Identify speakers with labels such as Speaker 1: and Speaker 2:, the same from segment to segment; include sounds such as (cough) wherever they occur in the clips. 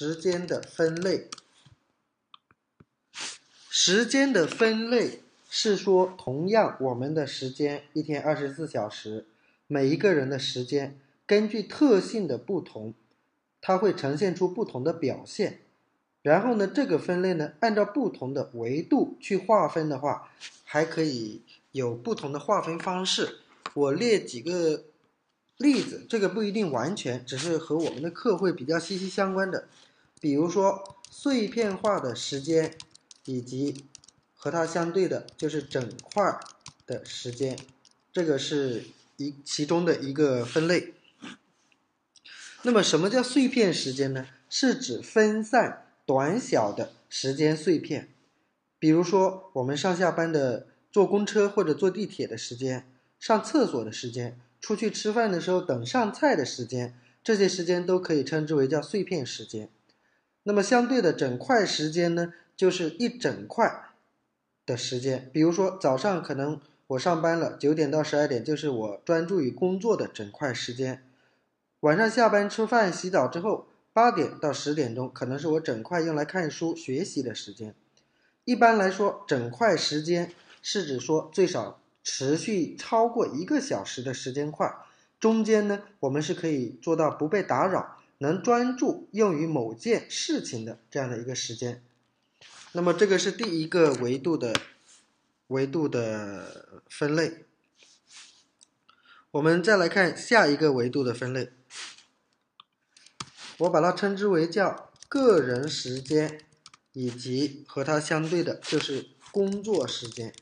Speaker 1: 时间的分类。时间的分类是说，同样我们的时间一天二十四小时，每一个人的时间根据特性的不同，它会呈现出不同的表现。然后呢，这个分类呢，按照不同的维度去划分的话，还可以有不同的划分方式。我列几个例子，这个不一定完全，只是和我们的课会比较息息相关的。比如说碎片化的时间，以及和它相对的就是整块的时间，这个是一其中的一个分类。那么什么叫碎片时间呢？是指分散。短小的时间碎片，比如说我们上下班的坐公车或者坐地铁的时间，上厕所的时间，出去吃饭的时候等上菜的时间，这些时间都可以称之为叫碎片时间。那么相对的整块时间呢，就是一整块的时间。比如说早上可能我上班了，九点到十二点就是我专注于工作的整块时间。晚上下班吃饭洗澡之后。八点到十点钟可能是我整块用来看书学习的时间。一般来说，整块时间是指说最少持续超过一个小时的时间块。中间呢，我们是可以做到不被打扰，能专注用于某件事情的这样的一个时间。那么这个是第一个维度的维度的分类。我们再来看下一个维度的分类。我把它称之为叫个人时间，以及和它相对的就是工作时间。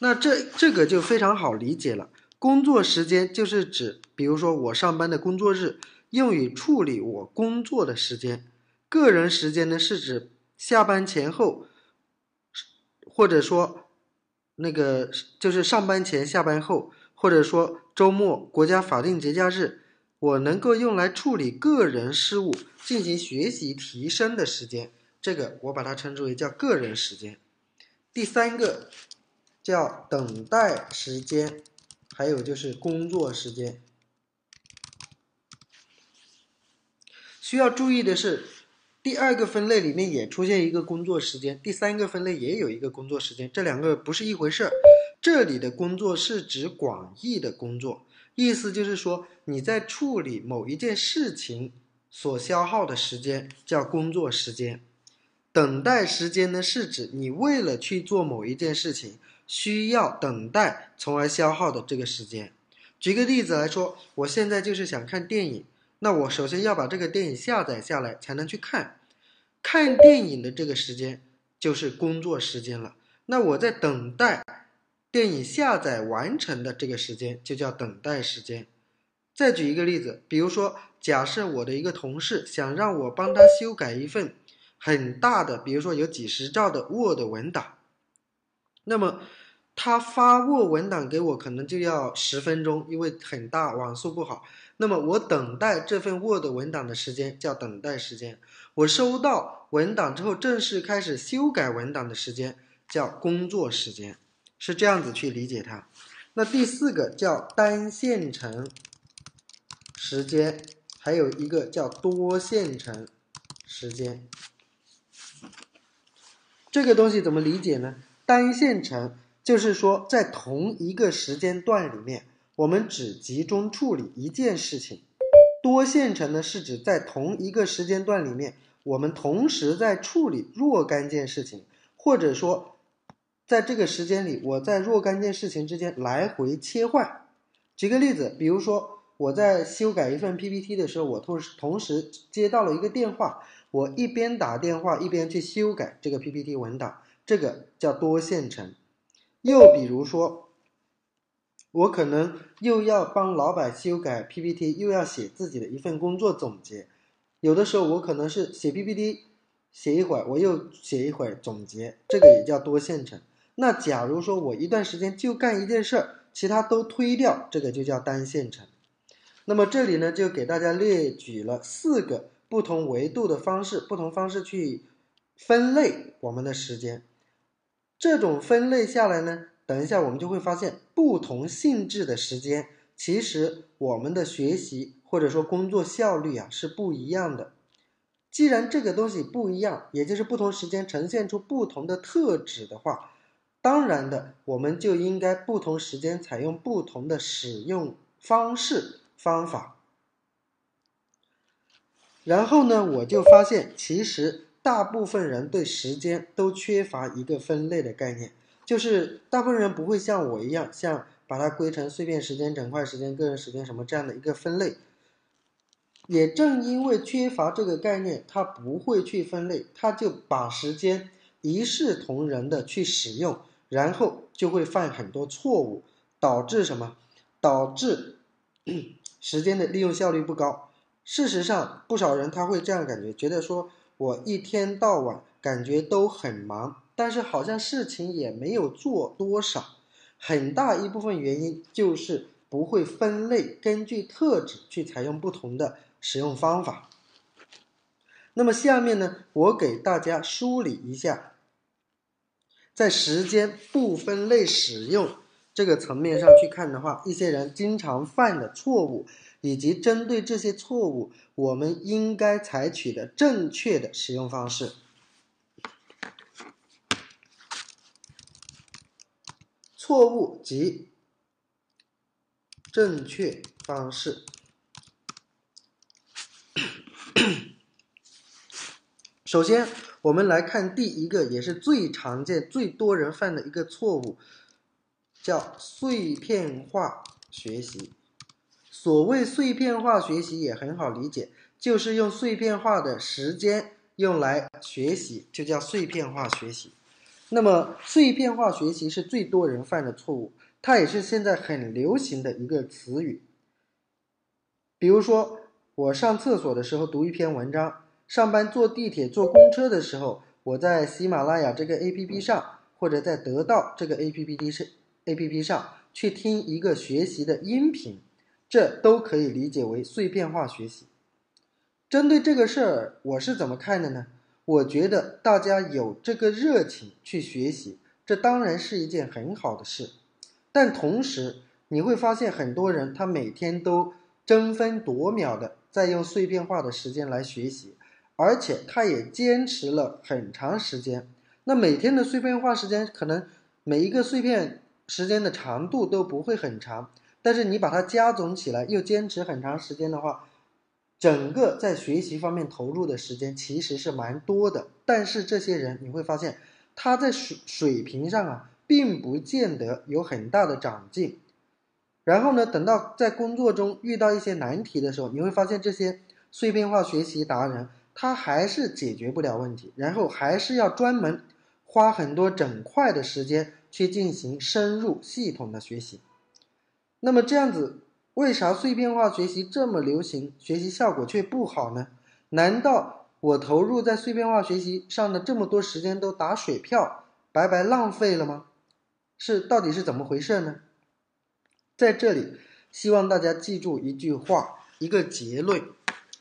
Speaker 1: 那这这个就非常好理解了。工作时间就是指，比如说我上班的工作日用于处理我工作的时间。个人时间呢是指下班前后，或者说那个就是上班前、下班后，或者说周末、国家法定节假日。我能够用来处理个人事务、进行学习提升的时间，这个我把它称之为叫个人时间。第三个叫等待时间，还有就是工作时间。需要注意的是，第二个分类里面也出现一个工作时间，第三个分类也有一个工作时间，这两个不是一回事儿。这里的工作是指广义的工作。意思就是说，你在处理某一件事情所消耗的时间叫工作时间，等待时间呢是指你为了去做某一件事情需要等待，从而消耗的这个时间。举个例子来说，我现在就是想看电影，那我首先要把这个电影下载下来才能去看，看电影的这个时间就是工作时间了。那我在等待。电影下载完成的这个时间就叫等待时间。再举一个例子，比如说，假设我的一个同事想让我帮他修改一份很大的，比如说有几十兆的 Word 文档，那么他发 Word 文档给我可能就要十分钟，因为很大，网速不好。那么我等待这份 Word 文档的时间叫等待时间。我收到文档之后正式开始修改文档的时间叫工作时间。是这样子去理解它。那第四个叫单线程时间，还有一个叫多线程时间。这个东西怎么理解呢？单线程就是说，在同一个时间段里面，我们只集中处理一件事情；多线程呢，是指在同一个时间段里面，我们同时在处理若干件事情，或者说。在这个时间里，我在若干件事情之间来回切换。举个例子，比如说我在修改一份 PPT 的时候，我同时同时接到了一个电话，我一边打电话一边去修改这个 PPT 文档，这个叫多线程。又比如说，我可能又要帮老板修改 PPT，又要写自己的一份工作总结。有的时候我可能是写 PPT，写一会儿，我又写一会儿总结，这个也叫多线程。那假如说我一段时间就干一件事儿，其他都推掉，这个就叫单线程。那么这里呢，就给大家列举了四个不同维度的方式，不同方式去分类我们的时间。这种分类下来呢，等一下我们就会发现，不同性质的时间，其实我们的学习或者说工作效率啊是不一样的。既然这个东西不一样，也就是不同时间呈现出不同的特质的话，当然的，我们就应该不同时间采用不同的使用方式方法。然后呢，我就发现，其实大部分人对时间都缺乏一个分类的概念，就是大部分人不会像我一样，像把它归成碎片时间、整块时间、个人时间什么这样的一个分类。也正因为缺乏这个概念，他不会去分类，他就把时间一视同仁的去使用，然后就会犯很多错误，导致什么？导致 (clears throat) 时间的利用效率不高。事实上，不少人他会这样感觉，觉得说我一天到晚感觉都很忙，但是好像事情也没有做多少，很大一部分原因就是不会分类，根据特质去采用不同的。使用方法。那么下面呢，我给大家梳理一下，在时间不分类使用这个层面上去看的话，一些人经常犯的错误，以及针对这些错误，我们应该采取的正确的使用方式。错误及正确方式。(coughs) 首先，我们来看第一个，也是最常见、最多人犯的一个错误，叫碎片化学习。所谓碎片化学习也很好理解，就是用碎片化的时间用来学习，就叫碎片化学习。那么，碎片化学习是最多人犯的错误，它也是现在很流行的一个词语。比如说，我上厕所的时候读一篇文章。上班坐地铁、坐公车的时候，我在喜马拉雅这个 A P P 上，或者在得到这个 A P P 是 A P P 上去听一个学习的音频，这都可以理解为碎片化学习。针对这个事儿，我是怎么看的呢？我觉得大家有这个热情去学习，这当然是一件很好的事。但同时，你会发现很多人他每天都争分夺秒的在用碎片化的时间来学习。而且他也坚持了很长时间，那每天的碎片化时间可能每一个碎片时间的长度都不会很长，但是你把它加总起来又坚持很长时间的话，整个在学习方面投入的时间其实是蛮多的。但是这些人你会发现他在水水平上啊，并不见得有很大的长进。然后呢，等到在工作中遇到一些难题的时候，你会发现这些碎片化学习达人。他还是解决不了问题，然后还是要专门花很多整块的时间去进行深入系统的学习。那么这样子，为啥碎片化学习这么流行，学习效果却不好呢？难道我投入在碎片化学习上的这么多时间都打水漂，白白浪费了吗？是到底是怎么回事呢？在这里，希望大家记住一句话，一个结论，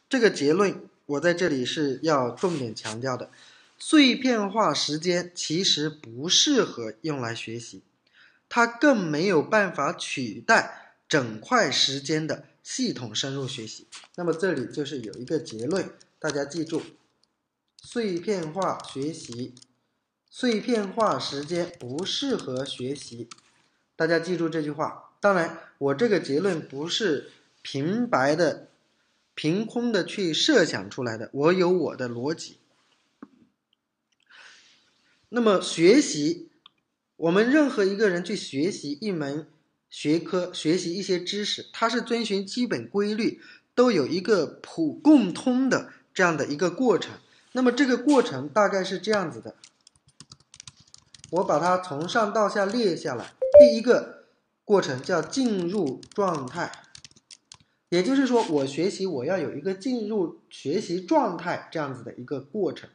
Speaker 1: 这个结论。我在这里是要重点强调的，碎片化时间其实不适合用来学习，它更没有办法取代整块时间的系统深入学习。那么这里就是有一个结论，大家记住，碎片化学习，碎片化时间不适合学习，大家记住这句话。当然，我这个结论不是平白的。凭空的去设想出来的，我有我的逻辑。那么学习，我们任何一个人去学习一门学科、学习一些知识，它是遵循基本规律，都有一个普共通的这样的一个过程。那么这个过程大概是这样子的，我把它从上到下列下来。第一个过程叫进入状态。也就是说，我学习我要有一个进入学习状态这样子的一个过程。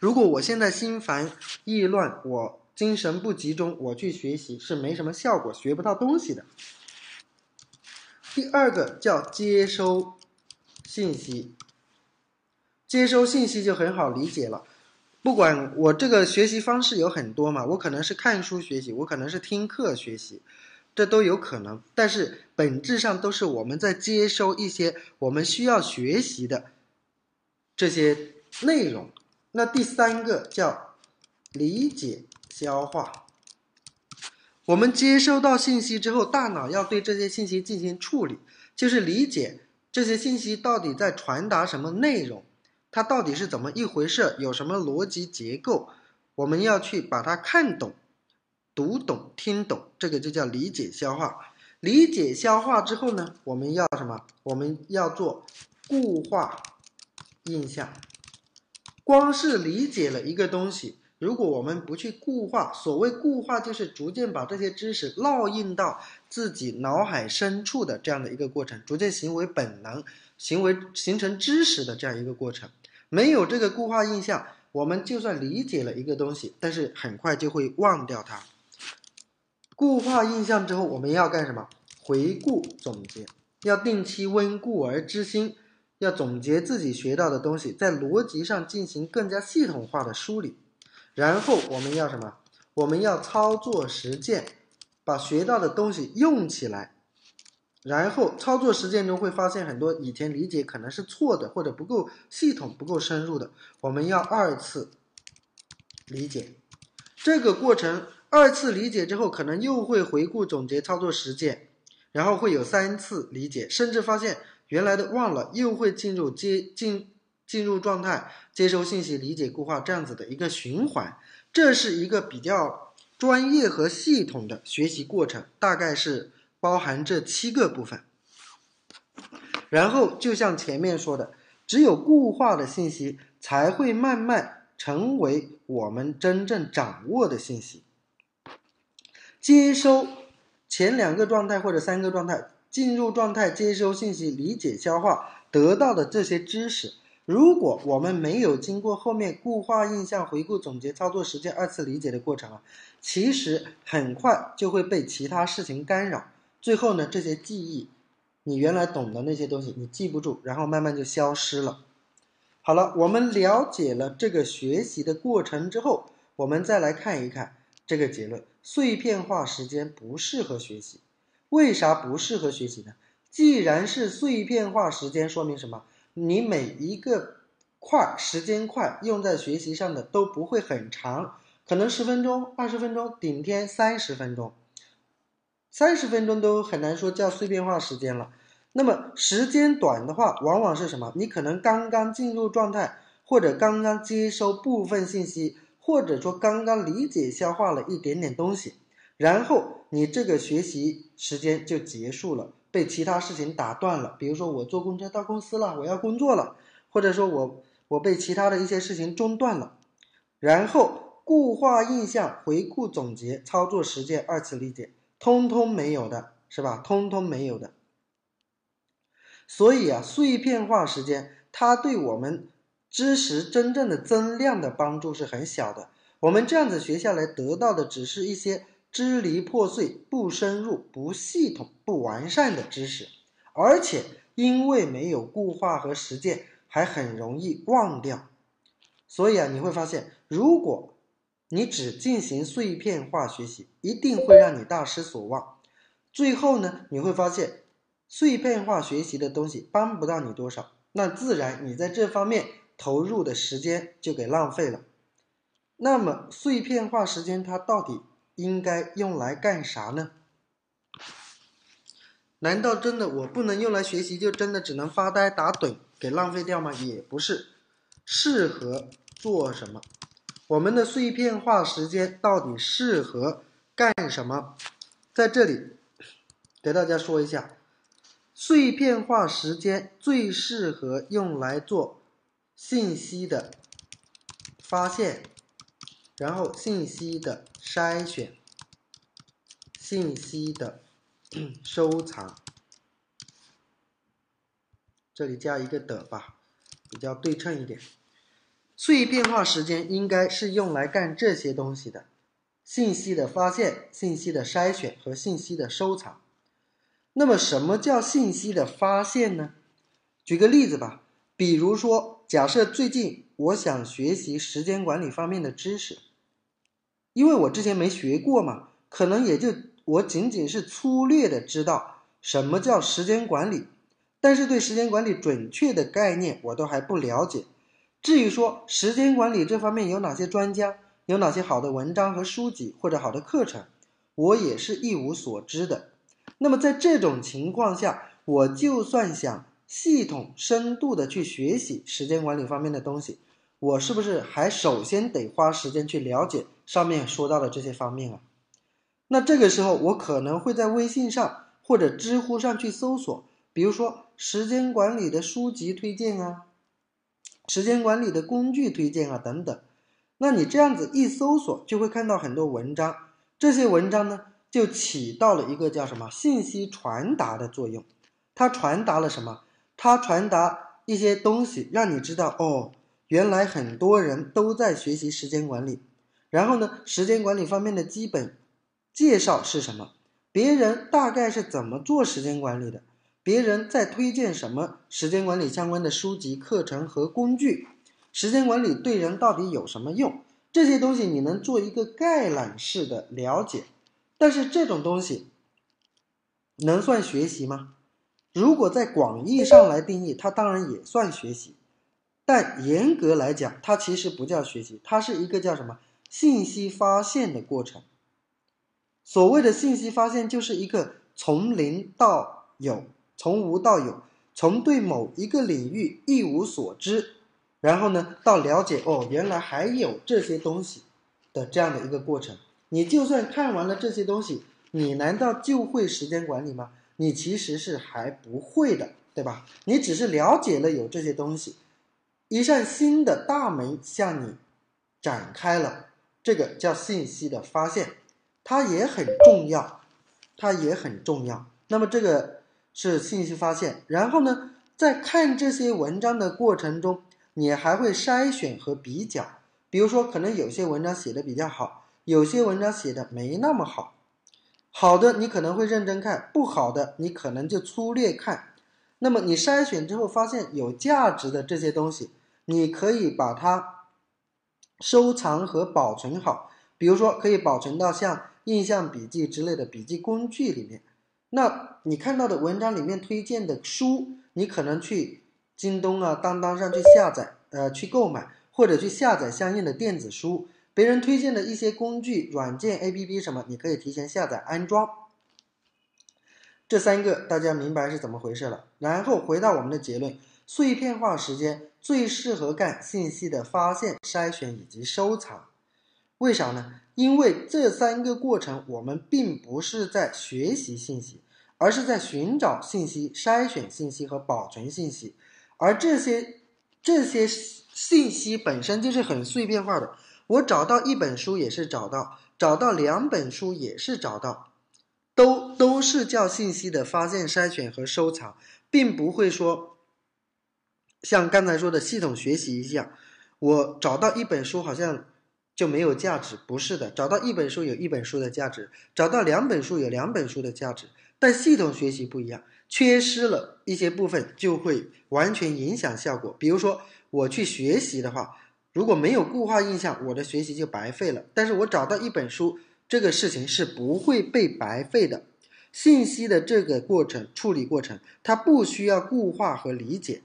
Speaker 1: 如果我现在心烦意乱，我精神不集中，我去学习是没什么效果，学不到东西的。第二个叫接收信息，接收信息就很好理解了。不管我这个学习方式有很多嘛，我可能是看书学习，我可能是听课学习。这都有可能，但是本质上都是我们在接收一些我们需要学习的这些内容。那第三个叫理解消化。我们接收到信息之后，大脑要对这些信息进行处理，就是理解这些信息到底在传达什么内容，它到底是怎么一回事，有什么逻辑结构，我们要去把它看懂。读懂、听懂，这个就叫理解消化。理解消化之后呢，我们要什么？我们要做固化印象。光是理解了一个东西，如果我们不去固化，所谓固化就是逐渐把这些知识烙印到自己脑海深处的这样的一个过程，逐渐行为本能，行为形成知识的这样一个过程。没有这个固化印象，我们就算理解了一个东西，但是很快就会忘掉它。固化印象之后，我们要干什么？回顾总结，要定期温故而知新，要总结自己学到的东西，在逻辑上进行更加系统化的梳理。然后我们要什么？我们要操作实践，把学到的东西用起来。然后操作实践中会发现很多以前理解可能是错的，或者不够系统、不够深入的，我们要二次理解。这个过程。二次理解之后，可能又会回顾总结操作实践，然后会有三次理解，甚至发现原来的忘了，又会进入接进进入状态，接收信息、理解固化这样子的一个循环。这是一个比较专业和系统的学习过程，大概是包含这七个部分。然后就像前面说的，只有固化的信息才会慢慢成为我们真正掌握的信息。接收前两个状态或者三个状态，进入状态接收信息、理解消化得到的这些知识，如果我们没有经过后面固化印象、回顾总结、操作实践二次理解的过程啊，其实很快就会被其他事情干扰，最后呢，这些记忆，你原来懂的那些东西你记不住，然后慢慢就消失了。好了，我们了解了这个学习的过程之后，我们再来看一看这个结论。碎片化时间不适合学习，为啥不适合学习呢？既然是碎片化时间，说明什么？你每一个块时间块用在学习上的都不会很长，可能十分钟、二十分钟，顶天三十分钟，三十分钟都很难说叫碎片化时间了。那么时间短的话，往往是什么？你可能刚刚进入状态，或者刚刚接收部分信息。或者说刚刚理解消化了一点点东西，然后你这个学习时间就结束了，被其他事情打断了。比如说我坐公车到公司了，我要工作了，或者说我我被其他的一些事情中断了，然后固化印象、回顾总结、操作实践、二次理解，通通没有的是吧？通通没有的。所以啊，碎片化时间它对我们。知识真正的增量的帮助是很小的，我们这样子学下来得到的只是一些支离破碎、不深入、不系统、不完善的知识，而且因为没有固化和实践，还很容易忘掉。所以啊，你会发现，如果你只进行碎片化学习，一定会让你大失所望。最后呢，你会发现碎片化学习的东西帮不到你多少，那自然你在这方面。投入的时间就给浪费了。那么碎片化时间它到底应该用来干啥呢？难道真的我不能用来学习，就真的只能发呆打盹给浪费掉吗？也不是，适合做什么？我们的碎片化时间到底适合干什么？在这里给大家说一下，碎片化时间最适合用来做。信息的发现，然后信息的筛选，信息的 (clears throat) 收藏，这里加一个的吧，比较对称一点。碎片化时间应该是用来干这些东西的：信息的发现、信息的筛选和信息的收藏。那么，什么叫信息的发现呢？举个例子吧，比如说。假设最近我想学习时间管理方面的知识，因为我之前没学过嘛，可能也就我仅仅是粗略的知道什么叫时间管理，但是对时间管理准确的概念我都还不了解。至于说时间管理这方面有哪些专家，有哪些好的文章和书籍或者好的课程，我也是一无所知的。那么在这种情况下，我就算想系统深度的去学习时间管理方面的东西，我是不是还首先得花时间去了解上面说到的这些方面啊？那这个时候，我可能会在微信上或者知乎上去搜索，比如说时间管理的书籍推荐啊。时间管理的工具推荐啊，等等，那你这样子一搜索，就会看到很多文章。这些文章呢，就起到了一个叫什么信息传达的作用。它传达了什么？它传达一些东西，让你知道哦，原来很多人都在学习时间管理。然后呢，时间管理方面的基本介绍是什么？别人大概是怎么做时间管理的？别人在推荐什么时间管理相关的书籍、课程和工具？时间管理对人到底有什么用？这些东西你能做一个概览式的了解，但是这种东西能算学习吗？如果在广义上来定义，它当然也算学习，但严格来讲，它其实不叫学习，它是一个叫什么信息发现的过程。所谓的信息发现，就是一个从零到有。从无到有，从对某一个领域一无所知，然后呢，到了解哦，原来还有这些东西的这样的一个过程。你就算看完了这些东西，你难道就会时间管理吗？你其实是还不会的，对吧？你只是了解了有这些东西，一扇新的大门向你展开了，这个叫信息的发现，它也很重要，它也很重要。那么这个。是信息发现，然后呢，在看这些文章的过程中，你还会筛选和比较。比如说，可能有些文章写的比较好，有些文章写的没那么好。好的，你可能会认真看；不好的，你可能就粗略看。那么你筛选之后发现有价值的这些东西，你可以把它收藏和保存好。比如说，可以保存到像印象笔记之类的笔记工具里面。那你看到的文章里面推荐的书，你可能去京东啊、当当上去下载，呃，去购买或者去下载相应的电子书。别人推荐的一些工具、软件、APP 什么，你可以提前下载安装。这三个大家明白是怎么回事了。然后回到我们的结论：碎片化时间最适合干信息的发现、筛选以及收藏。为啥呢？因为这三个过程，我们并不是在学习信息，而是在寻找信息、筛选信息和保存信息。而这些这些信息本身就是很碎片化的。我找到一本书也是找到，找到两本书也是找到，都都是叫信息的发现、筛选和收藏，并不会说像刚才说的系统学习一样，我找到一本书好像。就没有价值？不是的，找到一本书有一本书的价值，找到两本书有两本书的价值。但系统学习不一样，缺失了一些部分就会完全影响效果。比如说我去学习的话，如果没有固化印象，我的学习就白费了。但是我找到一本书，这个事情是不会被白费的。信息的这个过程处理过程，它不需要固化和理解，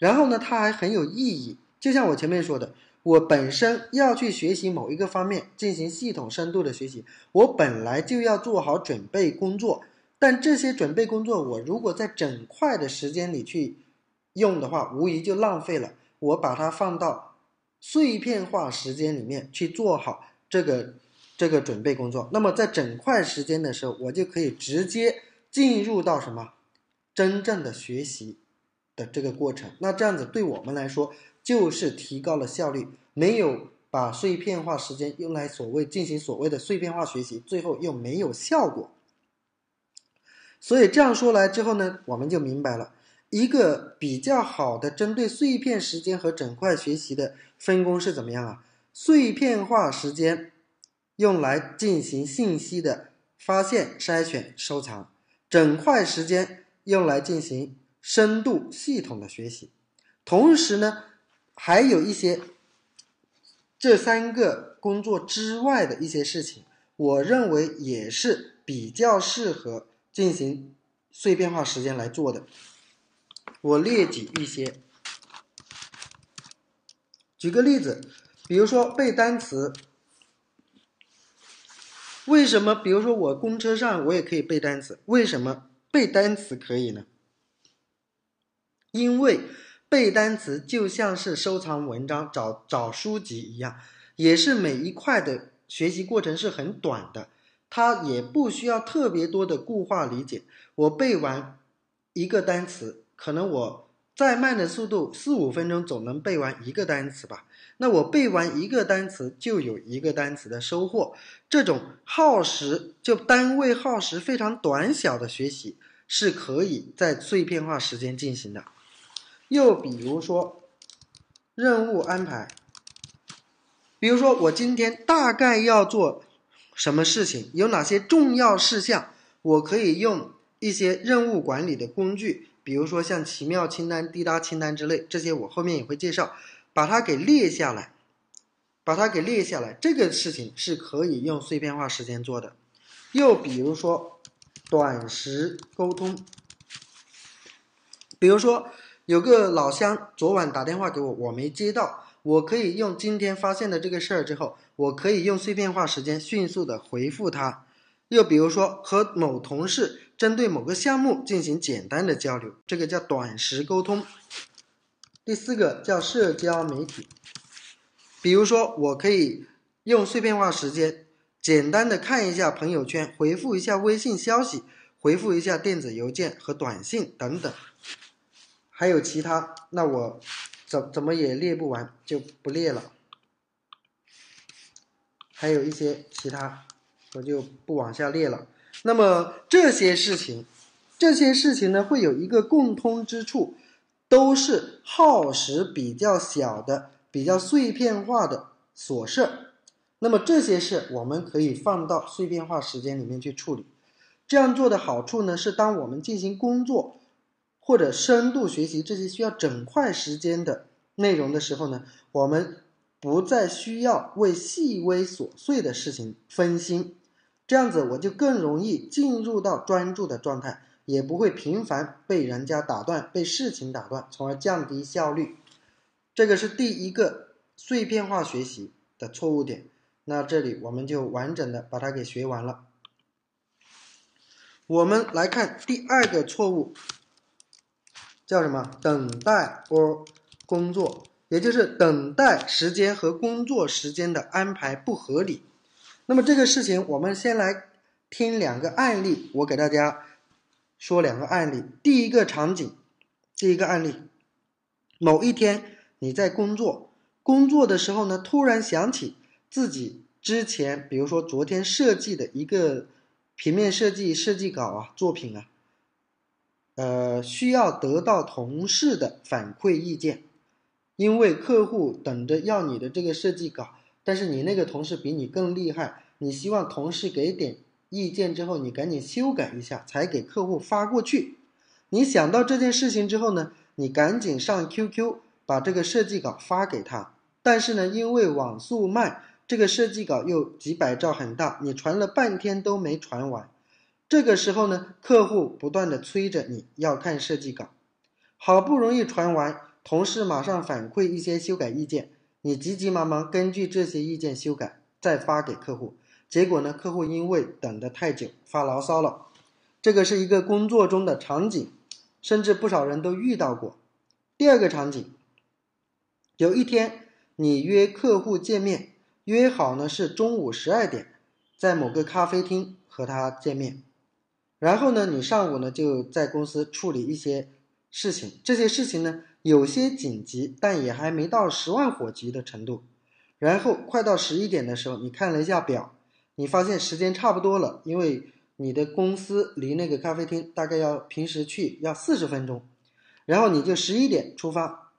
Speaker 1: 然后呢，它还很有意义。就像我前面说的。我本身要去学习某一个方面，进行系统深度的学习，我本来就要做好准备工作。但这些准备工作，我如果在整块的时间里去用的话，无疑就浪费了。我把它放到碎片化时间里面去做好这个这个准备工作，那么在整块时间的时候，我就可以直接进入到什么真正的学习的这个过程。那这样子对我们来说。就是提高了效率，没有把碎片化时间用来所谓进行所谓的碎片化学习，最后又没有效果。所以这样说来之后呢，我们就明白了一个比较好的针对碎片时间和整块学习的分工是怎么样啊？碎片化时间用来进行信息的发现、筛选、收藏，整块时间用来进行深度系统的学习，同时呢。还有一些这三个工作之外的一些事情，我认为也是比较适合进行碎片化时间来做的。我列举一些，举个例子，比如说背单词，为什么？比如说我公车上我也可以背单词，为什么背单词可以呢？因为背单词就像是收藏文章、找找书籍一样，也是每一块的学习过程是很短的，它也不需要特别多的固化理解。我背完一个单词，可能我再慢的速度四五分钟总能背完一个单词吧。那我背完一个单词就有一个单词的收获。这种耗时就单位耗时非常短小的学习，是可以在碎片化时间进行的。又比如说，任务安排。比如说，我今天大概要做什么事情，有哪些重要事项，我可以用一些任务管理的工具，比如说像奇妙清单、滴答清单之类，这些我后面也会介绍，把它给列下来，把它给列下来。这个事情是可以用碎片化时间做的。又比如说，短时沟通，比如说。有个老乡昨晚打电话给我，我没接到。我可以用今天发现的这个事儿之后，我可以用碎片化时间迅速的回复他。又比如说和某同事针对某个项目进行简单的交流，这个叫短时沟通。第四个叫社交媒体，比如说我可以用碎片化时间简单的看一下朋友圈，回复一下微信消息，回复一下电子邮件和短信等等。还有其他，那我怎怎么也列不完，就不列了。还有一些其他，我就不往下列了。那么这些事情，这些事情呢，会有一个共通之处，都是耗时比较小的、比较碎片化的琐事。那么这些事，我们可以放到碎片化时间里面去处理。这样做的好处呢，是当我们进行工作。或者深度学习这些需要整块时间的内容的时候呢，我们不再需要为细微琐碎的事情分心，这样子我就更容易进入到专注的状态，也不会频繁被人家打断、被事情打断，从而降低效率。这个是第一个碎片化学习的错误点。那这里我们就完整的把它给学完了。我们来看第二个错误。叫什么？等待或工作，也就是等待时间和工作时间的安排不合理。那么这个事情，我们先来听两个案例，我给大家说两个案例。第一个场景，第一个案例，某一天你在工作，工作的时候呢，突然想起自己之前，比如说昨天设计的一个平面设计设计稿啊，作品啊。呃，需要得到同事的反馈意见，因为客户等着要你的这个设计稿，但是你那个同事比你更厉害，你希望同事给点意见之后，你赶紧修改一下，才给客户发过去。你想到这件事情之后呢，你赶紧上 QQ 把这个设计稿发给他，但是呢，因为网速慢，这个设计稿又几百兆很大，你传了半天都没传完。这个时候呢，客户不断的催着你要看设计稿，好不容易传完，同事马上反馈一些修改意见，你急急忙忙根据这些意见修改，再发给客户。结果呢，客户因为等得太久发牢骚了。这个是一个工作中的场景，甚至不少人都遇到过。第二个场景，有一天你约客户见面，约好呢是中午十二点，在某个咖啡厅和他见面。然后呢，你上午呢就在公司处理一些事情，这些事情呢有些紧急，但也还没到十万火急的程度。然后快到十一点的时候，你看了一下表，你发现时间差不多了，因为你的公司离那个咖啡厅大概要平时去要四十分钟，然后你就十一点出发，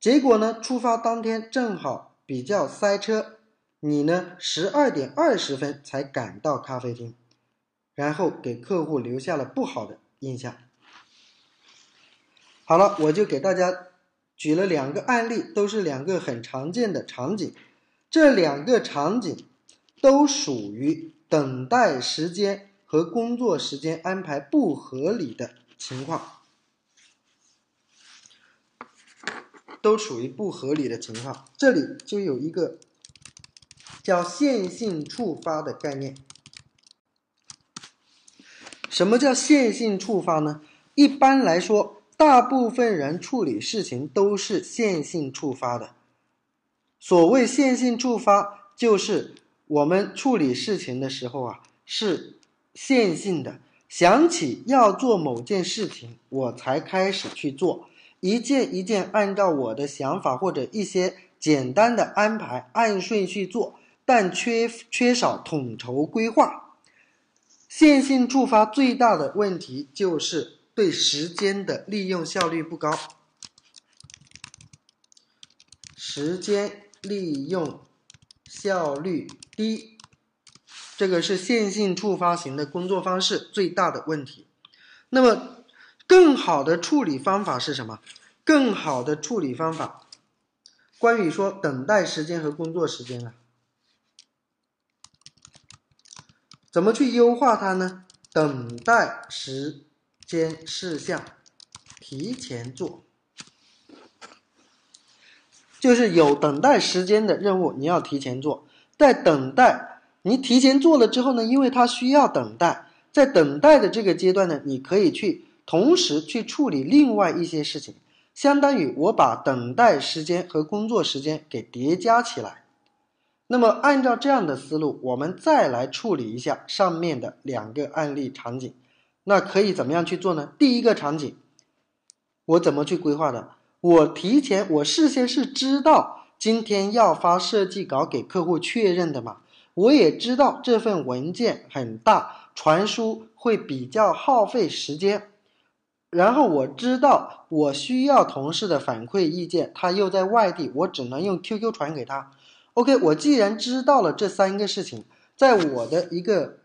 Speaker 1: 结果呢，出发当天正好比较塞车，你呢十二点二十分才赶到咖啡厅。然后给客户留下了不好的印象。好了，我就给大家举了两个案例，都是两个很常见的场景。这两个场景都属于等待时间和工作时间安排不合理的情况。都属于不合理的情况。这里就有一个叫线性触发的概念。什么叫线性触发呢？一般来说，大部分人处理事情都是线性触发的。所谓线性触发，就是我们处理事情的时候啊，是线性的。想起要做某件事情，我才开始去做，一件一件按照我的想法或者一些简单的安排按顺序做，但缺缺少统筹规划。线性触发最大的问题就是对时间的利用效率不高，时间利用效率低，这个是线性触发型的工作方式最大的问题。那么，更好的处理方法是什么？更好的处理方法，关于说等待时间和工作时间啊。怎么去优化它呢？等待时间事项提前做，就是有等待时间的任务，你要提前做。在等待你提前做了之后呢，因为它需要等待，在等待的这个阶段呢，你可以去同时去处理另外一些事情，相当于我把等待时间和工作时间给叠加起来。那么，按照这样的思路，我们再来处理一下上面的两个案例场景。那可以怎么样去做呢？第一个场景，我怎么去规划的？我提前，我事先是知道今天要发设计稿给客户确认的嘛？我也知道这份文件很大，传输会比较耗费时间。然后我知道我需要同事的反馈意见，他又在外地，我只能用 QQ 传给他。OK，我既然知道了这三个事情，在我的一个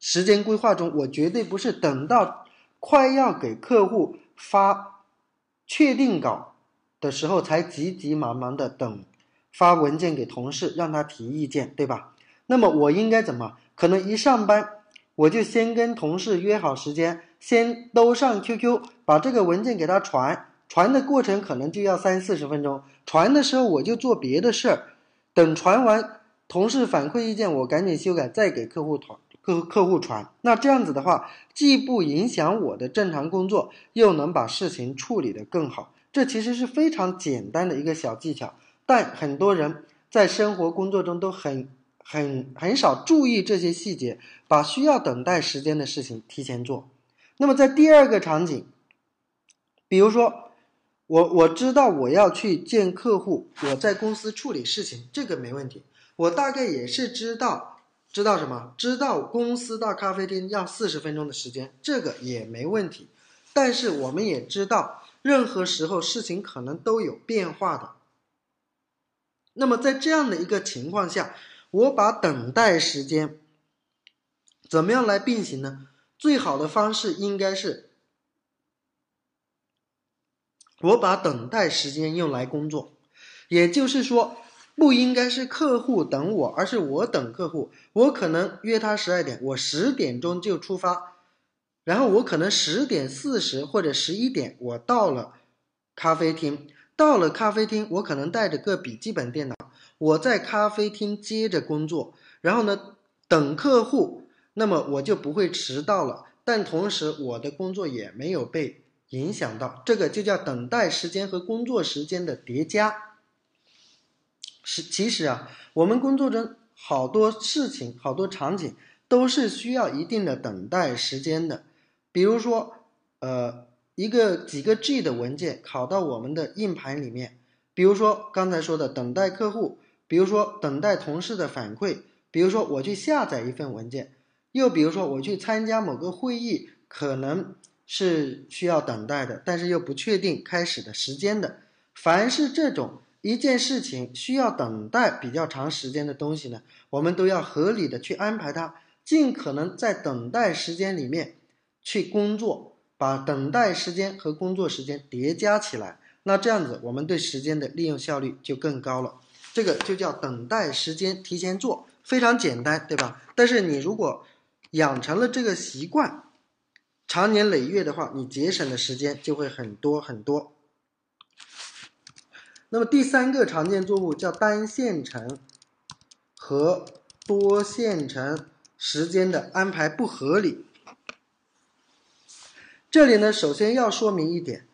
Speaker 1: 时间规划中，我绝对不是等到快要给客户发确定稿的时候才急急忙忙的等发文件给同事让他提意见，对吧？那么我应该怎么？可能一上班我就先跟同事约好时间，先都上 QQ 把这个文件给他传，传的过程可能就要三四十分钟，传的时候我就做别的事儿。等传完，同事反馈意见，我赶紧修改，再给客户传客客户传。那这样子的话，既不影响我的正常工作，又能把事情处理得更好。这其实是非常简单的一个小技巧，但很多人在生活工作中都很很很少注意这些细节，把需要等待时间的事情提前做。那么在第二个场景，比如说。我我知道我要去见客户，我在公司处理事情，这个没问题。我大概也是知道，知道什么？知道公司到咖啡厅要四十分钟的时间，这个也没问题。但是我们也知道，任何时候事情可能都有变化的。那么在这样的一个情况下，我把等待时间怎么样来并行呢？最好的方式应该是。我把等待时间用来工作，也就是说，不应该是客户等我，而是我等客户。我可能约他十二点，我十点钟就出发，然后我可能十点四十或者十一点我到了咖啡厅。到了咖啡厅，我可能带着个笔记本电脑，我在咖啡厅接着工作，然后呢等客户，那么我就不会迟到了。但同时，我的工作也没有被。影响到这个就叫等待时间和工作时间的叠加。是其实啊，我们工作中好多事情、好多场景都是需要一定的等待时间的。比如说，呃，一个几个 G 的文件拷到我们的硬盘里面，比如说刚才说的等待客户，比如说等待同事的反馈，比如说我去下载一份文件，又比如说我去参加某个会议，可能。是需要等待的，但是又不确定开始的时间的。凡是这种一件事情需要等待比较长时间的东西呢，我们都要合理的去安排它，尽可能在等待时间里面去工作，把等待时间和工作时间叠加起来。那这样子，我们对时间的利用效率就更高了。这个就叫等待时间提前做，非常简单，对吧？但是你如果养成了这个习惯，长年累月的话，你节省的时间就会很多很多。那么第三个常见错误叫单线程和多线程时间的安排不合理。这里呢，首先要说明一点，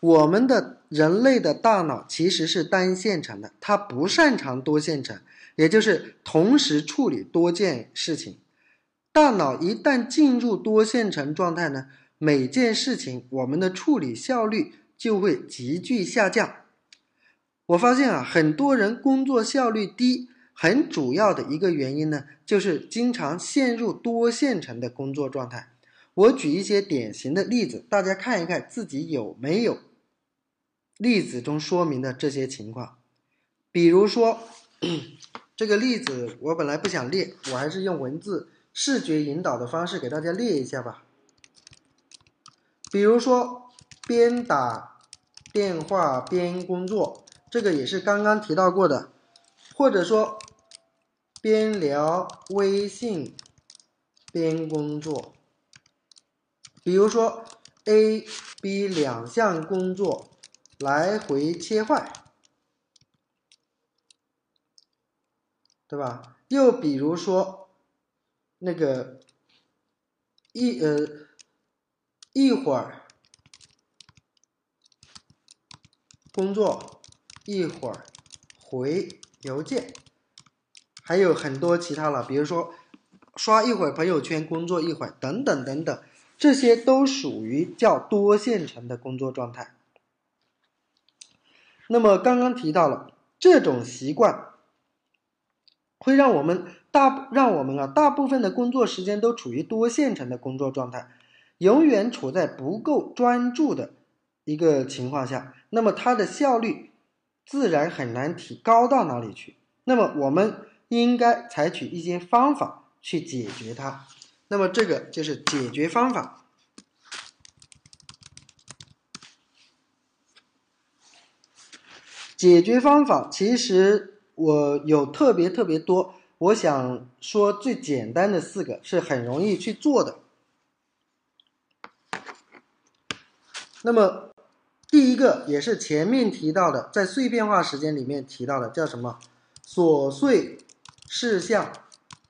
Speaker 1: 我们的人类的大脑其实是单线程的，它不擅长多线程，也就是同时处理多件事情。大脑一旦进入多线程状态呢，每件事情我们的处理效率就会急剧下降。我发现啊，很多人工作效率低，很主要的一个原因呢，就是经常陷入多线程的工作状态。我举一些典型的例子，大家看一看自己有没有例子中说明的这些情况。比如说，(clears throat) 这个例子我本来不想列，我还是用文字视觉引导的方式给大家列一下吧。比如说，边打电话边工作，这个也是刚刚提到过的，或者说边聊微信边工作。比如说，A、B 两项工作来回切换，对吧？又比如说，那个一呃一会儿工作，一会儿回邮件，还有很多其他了，比如说刷一会儿朋友圈，工作一会儿，等等等等。这些都属于叫多线程的工作状态。那么刚刚提到了这种习惯，会让我们大让我们啊大部分的工作时间都处于多线程的工作状态，永远处在不够专注的一个情况下，那么它的效率自然很难提高到哪里去。那么我们应该采取一些方法去解决它。那么这个就是解决方法。解决方法其实我有特别特别多，我想说最简单的四个是很容易去做的。那么第一个也是前面提到的，在碎片化时间里面提到的，叫什么？琐碎事项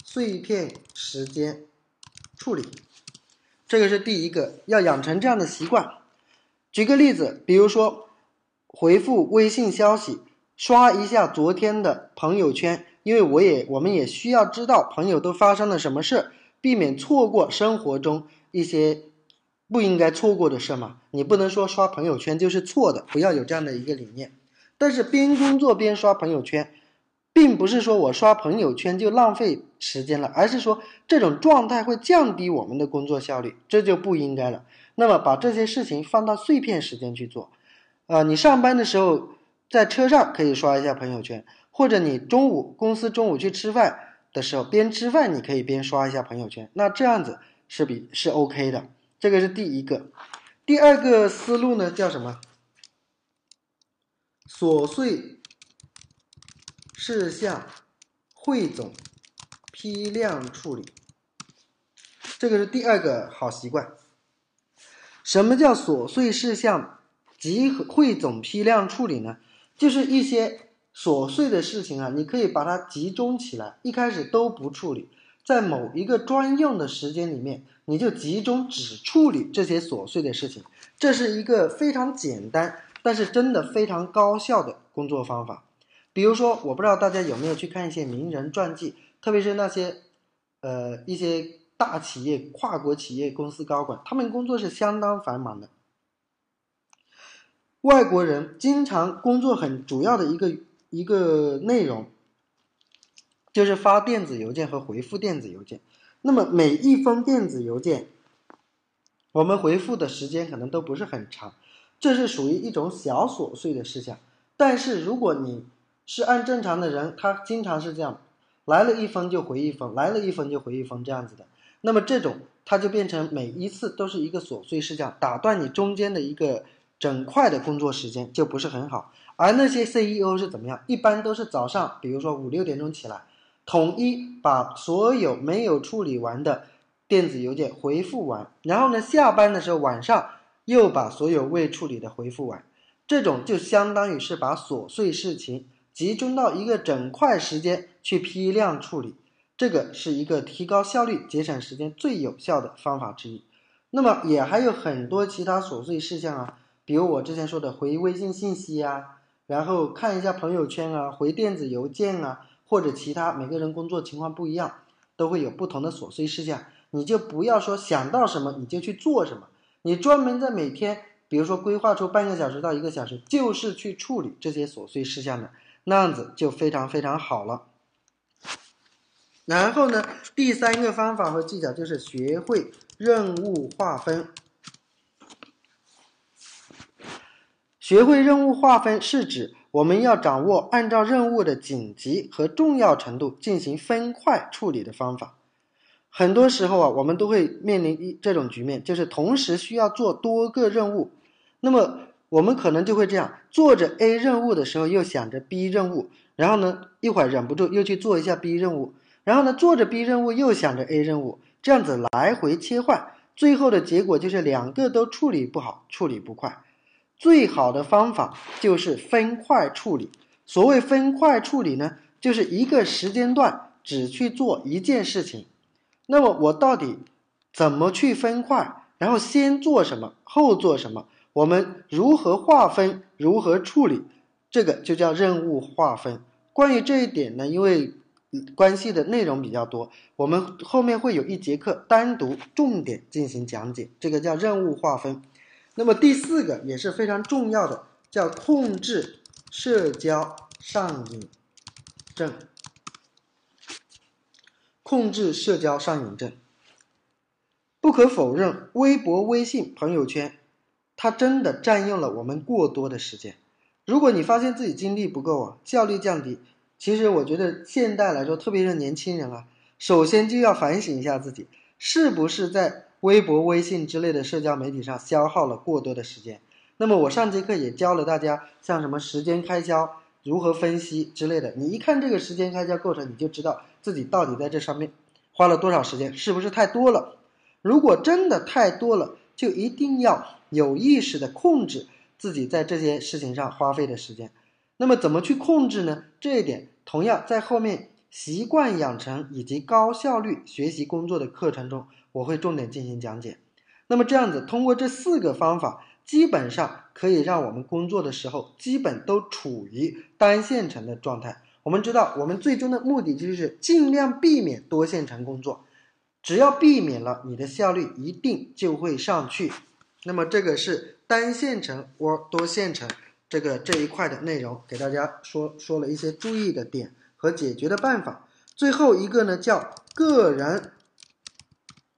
Speaker 1: 碎片时间。处理，这个是第一个，要养成这样的习惯。举个例子，比如说回复微信消息，刷一下昨天的朋友圈，因为我也我们也需要知道朋友都发生了什么事，避免错过生活中一些不应该错过的事嘛。你不能说刷朋友圈就是错的，不要有这样的一个理念。但是边工作边刷朋友圈。并不是说我刷朋友圈就浪费时间了，而是说这种状态会降低我们的工作效率，这就不应该了。那么把这些事情放到碎片时间去做，啊，你上班的时候在车上可以刷一下朋友圈，或者你中午公司中午去吃饭的时候边吃饭你可以边刷一下朋友圈，那这样子是比是 OK 的。这个是第一个，第二个思路呢叫什么？琐碎。事项汇总、批量处理，这个是第二个好习惯。什么叫琐碎事项集合汇总批量处理呢？就是一些琐碎的事情啊，你可以把它集中起来，一开始都不处理，在某一个专用的时间里面，你就集中只处理这些琐碎的事情。这是一个非常简单，但是真的非常高效的工作方法。比如说，我不知道大家有没有去看一些名人传记，特别是那些，呃，一些大企业、跨国企业公司高管，他们工作是相当繁忙的。外国人经常工作很主要的一个一个内容，就是发电子邮件和回复电子邮件。那么每一封电子邮件，我们回复的时间可能都不是很长，这是属于一种小琐碎的事项。但是如果你是按正常的人，他经常是这样，来了一封就回一封，来了一封就回一封这样子的。那么这种他就变成每一次都是一个琐碎事项，打断你中间的一个整块的工作时间就不是很好。而那些 CEO 是怎么样？一般都是早上，比如说五六点钟起来，统一把所有没有处理完的电子邮件回复完，然后呢，下班的时候晚上又把所有未处理的回复完。这种就相当于是把琐碎事情集中到一个整块时间去批量处理，这个是一个提高效率、节省时间最有效的方法之一。那么也还有很多其他琐碎事项啊，比如我之前说的回微信信息啊，然后看一下朋友圈啊，回电子邮件啊，或者其他每个人工作情况不一样，都会有不同的琐碎事项。你就不要说想到什么你就去做什么，你专门在每天，比如说规划出半个小时到一个小时，就是去处理这些琐碎事项的，那样子就非常非常好了。然后呢，第三个方法和技巧就是学会。任务划分，学会任务划分是指我们要掌握按照任务的紧急和重要程度进行分块处理的方法。很多时候啊，我们都会面临一这种局面，就是同时需要做多个任务。那么我们可能就会这样：做着 A 任务的时候，又想着 B 任务，然后呢，一会儿忍不住又去做一下 B 任务，然后呢，做着 B 任务又想着 A 任务。这样子来回切换，最后的结果就是两个都处理不好，处理不快。最好的方法就是分块处理。所谓分块处理呢，就是一个时间段只去做一件事情。那么我到底怎么去分块？然后先做什么，后做什么？我们如何划分？如何处理？这个就叫任务划分。关于这一点呢，因为。关系的内容比较多，我们后面会有一节课单独重点进行讲解，这个叫任务划分。那么第四个也是非常重要的，叫控制社交上瘾症。控制社交上瘾症，不可否认，微博、微信、朋友圈，它真的占用了我们过多的时间。如果你发现自己精力不够啊，效率降低。其实我觉得现代来说，特别是年轻人啊，首先就要反省一下自己，是不是在微博、微信之类的社交媒体上消耗了过多的时间。那么我上节课也教了大家，像什么时间开销如何分析之类的。你一看这个时间开销构成，你就知道自己到底在这上面花了多少时间，是不是太多了？如果真的太多了，就一定要有意识的控制自己在这些事情上花费的时间。那么怎么去控制呢？这一点同样在后面习惯养成以及高效率学习工作的课程中，我会重点进行讲解。那么这样子，通过这四个方法，基本上可以让我们工作的时候基本都处于单线程的状态。我们知道，我们最终的目的就是尽量避免多线程工作，只要避免了，你的效率一定就会上去。那么这个是单线程或多线程。这个这一块的内容给大家说说了一些注意的点和解决的办法。最后一个呢叫个人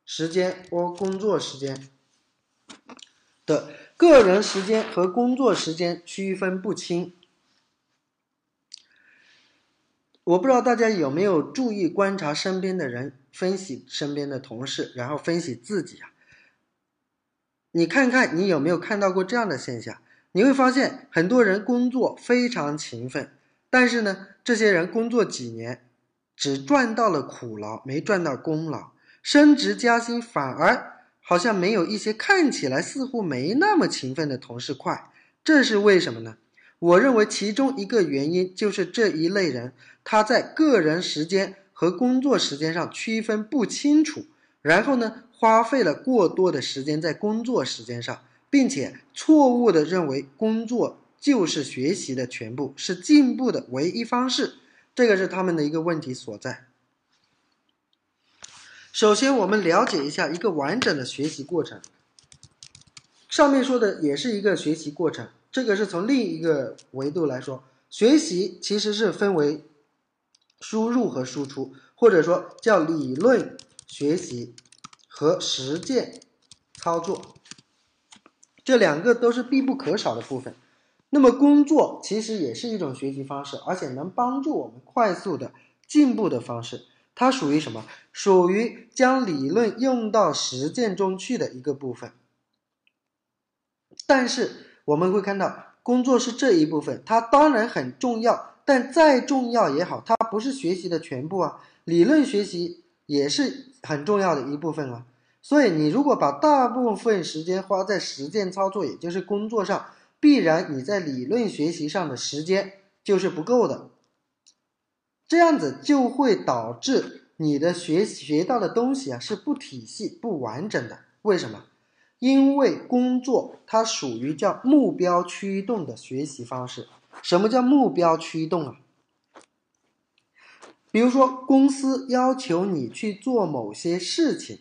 Speaker 1: 时间或工作时间的个人时间和工作时间区分不清。我不知道大家有没有注意观察身边的人，分析身边的同事，然后分析自己啊。你看看你有没有看到过这样的现象？你会发现，很多人工作非常勤奋，但是呢，这些人工作几年，只赚到了苦劳，没赚到功劳，升职加薪反而好像没有一些看起来似乎没那么勤奋的同事快。这是为什么呢？我认为其中一个原因就是这一类人他在个人时间和工作时间上区分不清楚，然后呢，花费了过多的时间在工作时间上。并且错误的认为工作就是学习的全部，是进步的唯一方式，这个是他们的一个问题所在。首先，我们了解一下一个完整的学习过程。上面说的也是一个学习过程，这个是从另一个维度来说，学习其实是分为输入和输出，或者说叫理论学习和实践操作。这两个都是必不可少的部分。那么，工作其实也是一种学习方式，而且能帮助我们快速的进步的方式。它属于什么？属于将理论用到实践中去的一个部分。但是我们会看到，工作是这一部分，它当然很重要，但再重要也好，它不是学习的全部啊。理论学习也是很重要的一部分啊。所以，你如果把大部分时间花在实践操作，也就是工作上，必然你在理论学习上的时间就是不够的。这样子就会导致你的学学到的东西啊是不体系、不完整的。为什么？因为工作它属于叫目标驱动的学习方式。什么叫目标驱动啊？比如说，公司要求你去做某些事情，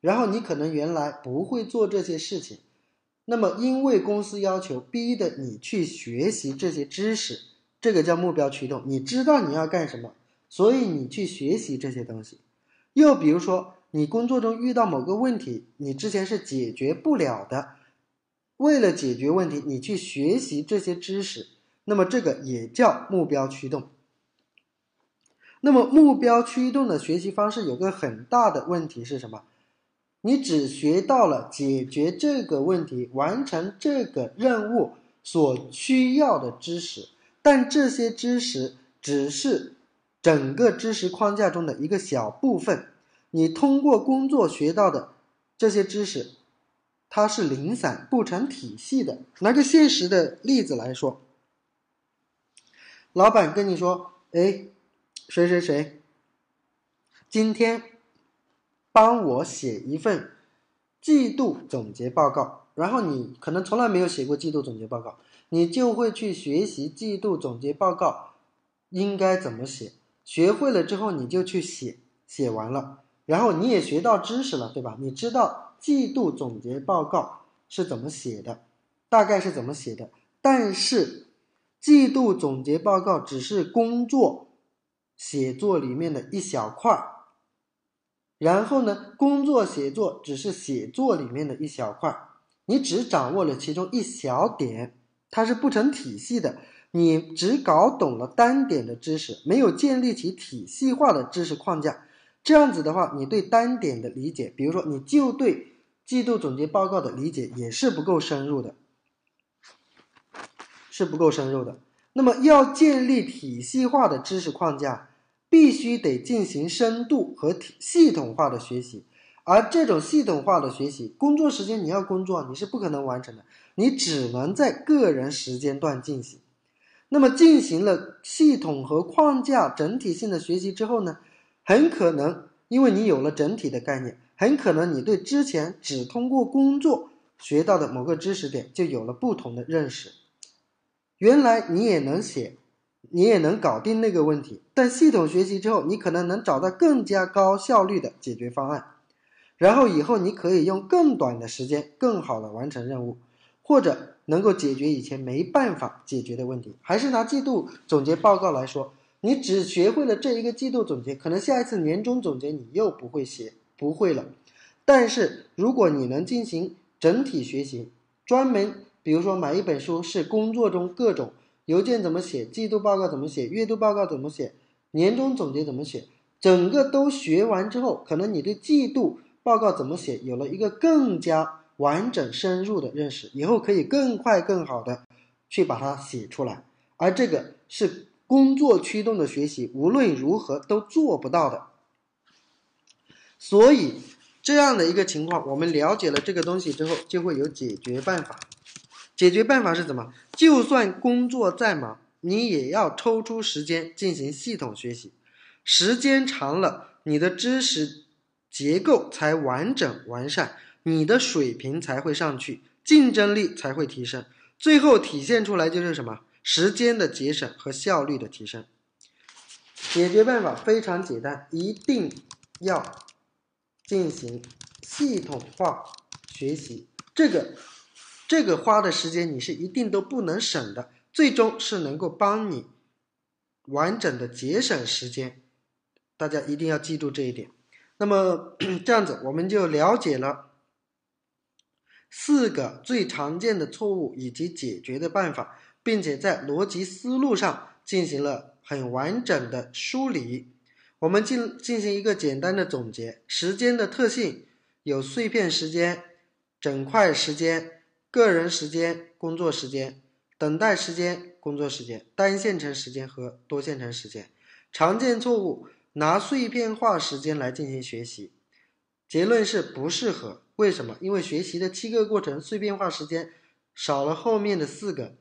Speaker 1: 然后你可能原来不会做这些事情，那么因为公司要求，逼的你去学习这些知识，这个叫目标驱动。你知道你要干什么，所以你去学习这些东西。又比如说。你工作中遇到某个问题，你之前是解决不了的，为了解决问题，你去学习这些知识，那么这个也叫目标驱动。那么目标驱动的学习方式有个很大的问题是什么？你只学到了解决这个问题、完成这个任务所需要的知识，但这些知识只是整个知识框架中的一个小部分。你通过工作学到的这些知识，它是零散不成体系的。拿个现实的例子来说，老板跟你说：“哎，谁谁谁，今天帮我写一份季度总结报告。”然后你可能从来没有写过季度总结报告，你就会去学习季度总结报告应该怎么写。学会了之后，你就去写，写完了。然后你也学到知识了，对吧？你知道季度总结报告是怎么写的，大概是怎么写的。但是，季度总结报告只是工作写作里面的一小块儿。然后呢，工作写作只是写作里面的一小块，你只掌握了其中一小点，它是不成体系的。你只搞懂了单点的知识，没有建立起体系化的知识框架。这样子的话，你对单点的理解，比如说你就对季度总结报告的理解也是不够深入的，是不够深入的。那么要建立体系化的知识框架，必须得进行深度和体系统化的学习。而这种系统化的学习，工作时间你要工作，你是不可能完成的，你只能在个人时间段进行。那么进行了系统和框架整体性的学习之后呢？很可能，因为你有了整体的概念，很可能你对之前只通过工作学到的某个知识点就有了不同的认识。原来你也能写，你也能搞定那个问题，但系统学习之后，你可能能找到更加高效率的解决方案。然后以后你可以用更短的时间，更好的完成任务，或者能够解决以前没办法解决的问题。还是拿季度总结报告来说。你只学会了这一个季度总结，可能下一次年终总结你又不会写，不会了。但是如果你能进行整体学习，专门比如说买一本书，是工作中各种邮件怎么写，季度报告怎么写，月度报告怎么写，年终总结怎么写，整个都学完之后，可能你对季度报告怎么写有了一个更加完整深入的认识，以后可以更快更好的去把它写出来，而这个是。工作驱动的学习无论如何都做不到的，所以这样的一个情况，我们了解了这个东西之后，就会有解决办法。解决办法是怎么？就算工作再忙，你也要抽出时间进行系统学习。时间长了，你的知识结构才完整完善，你的水平才会上去，竞争力才会提升。最后体现出来就是什么？时间的节省和效率的提升，解决办法非常简单，一定要进行系统化学习。这个这个花的时间你是一定都不能省的，最终是能够帮你完整的节省时间。大家一定要记住这一点。那么 (clears throat) 这样子，我们就了解了四个最常见的错误以及解决的办法。并且在逻辑思路上进行了很完整的梳理。我们进进行一个简单的总结：时间的特性有碎片时间、整块时间、个人时间、工作时间、等待时间、工作时间、单线程时间和多线程时间。常见错误：拿碎片化时间来进行学习。结论是不适合。为什么？因为学习的七个过程碎片化时间。少了后面的四个。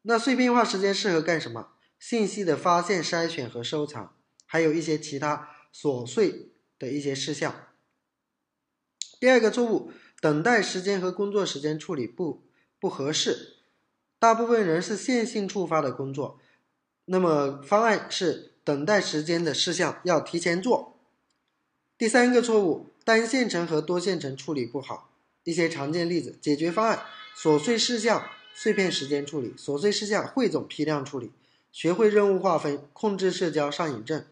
Speaker 1: 那碎片化时间适合干什么？信息的发现、筛选和收藏，还有一些其他琐碎的一些事项。第二个错误，等待时间和工作时间处理不不合适。大部分人是线性触发的工作，那么方案是等待时间的事项要提前做。第三个错误，单线程和多线程处理不好。一些常见例子，解决方案：琐碎事项碎片时间处理，琐碎事项汇总批量处理，学会任务划分，控制社交上瘾症。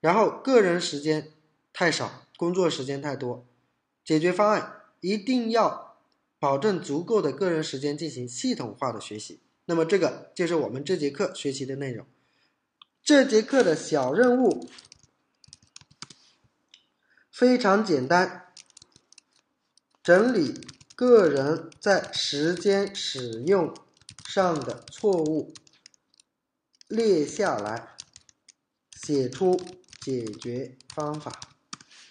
Speaker 1: 然后个人时间太少，工作时间太多。解决方案一定要保证足够的个人时间进行系统化的学习。那么这个就是我们这节课学习的内容。这节课的小任务非常简单，整理个人在时间使用上的错误，列下来，写出解决方法。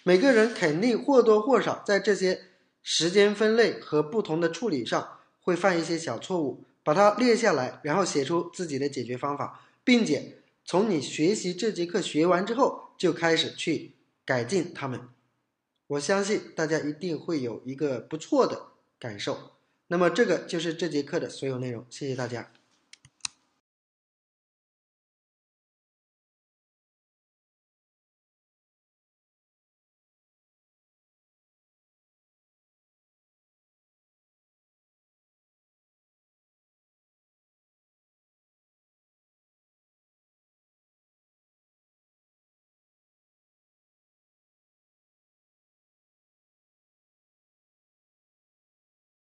Speaker 1: 每个人肯定或多或少在这些时间分类和不同的处理上会犯一些小错误，把它列下来，然后写出自己的解决方法，并且从你学习这节课学完之后就开始去改进它们。我相信大家一定会有一个不错的感受。那么这个就是这节课的所有内容，谢谢大家。